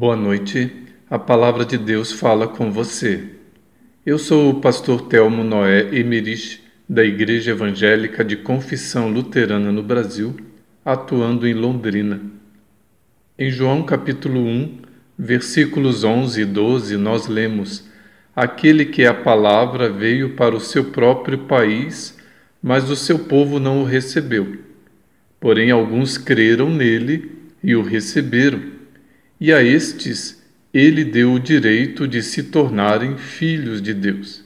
Boa noite. A palavra de Deus fala com você. Eu sou o pastor Telmo Noé Emerich, da Igreja Evangélica de Confissão Luterana no Brasil, atuando em Londrina. Em João capítulo 1, versículos 11 e 12, nós lemos: Aquele que é a palavra veio para o seu próprio país, mas o seu povo não o recebeu. Porém, alguns creram nele e o receberam e a estes ele deu o direito de se tornarem filhos de Deus.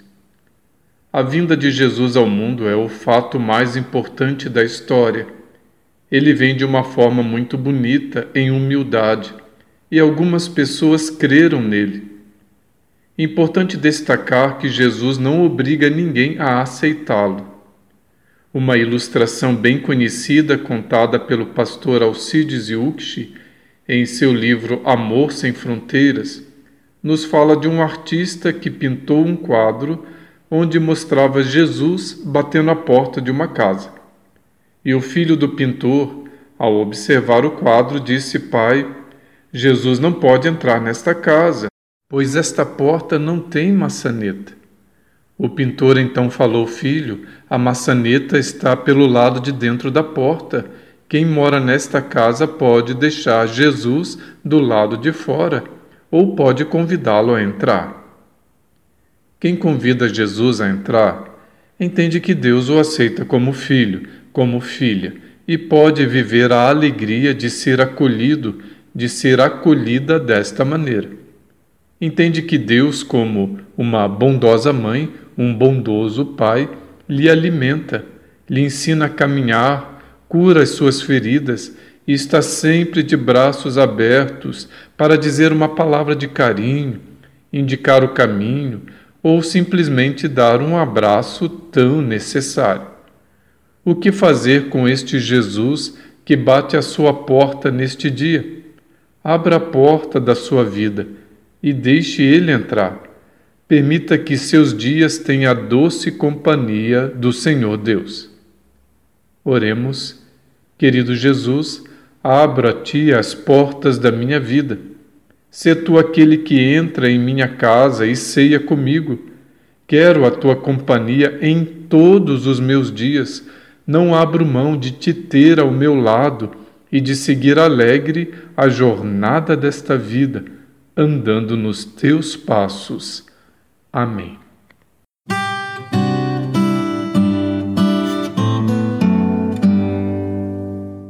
A vinda de Jesus ao mundo é o fato mais importante da história. Ele vem de uma forma muito bonita, em humildade, e algumas pessoas creram nele. Importante destacar que Jesus não obriga ninguém a aceitá-lo. Uma ilustração bem conhecida contada pelo pastor Alcides Yuxi em seu livro Amor Sem Fronteiras, nos fala de um artista que pintou um quadro onde mostrava Jesus batendo a porta de uma casa. E o filho do pintor, ao observar o quadro, disse: Pai, Jesus não pode entrar nesta casa, pois esta porta não tem maçaneta. O pintor então falou: Filho, a maçaneta está pelo lado de dentro da porta quem mora nesta casa pode deixar Jesus do lado de fora ou pode convidá-lo a entrar. Quem convida Jesus a entrar entende que Deus o aceita como filho, como filha e pode viver a alegria de ser acolhido, de ser acolhida desta maneira. Entende que Deus, como uma bondosa mãe, um bondoso pai, lhe alimenta, lhe ensina a caminhar cura as suas feridas e está sempre de braços abertos para dizer uma palavra de carinho, indicar o caminho ou simplesmente dar um abraço tão necessário. O que fazer com este Jesus que bate à sua porta neste dia? Abra a porta da sua vida e deixe ele entrar. Permita que seus dias tenham a doce companhia do Senhor Deus. Oremos, querido Jesus, abra a ti as portas da minha vida. Sê tu aquele que entra em minha casa e ceia comigo. Quero a tua companhia em todos os meus dias. Não abro mão de te ter ao meu lado e de seguir alegre a jornada desta vida, andando nos teus passos. Amém.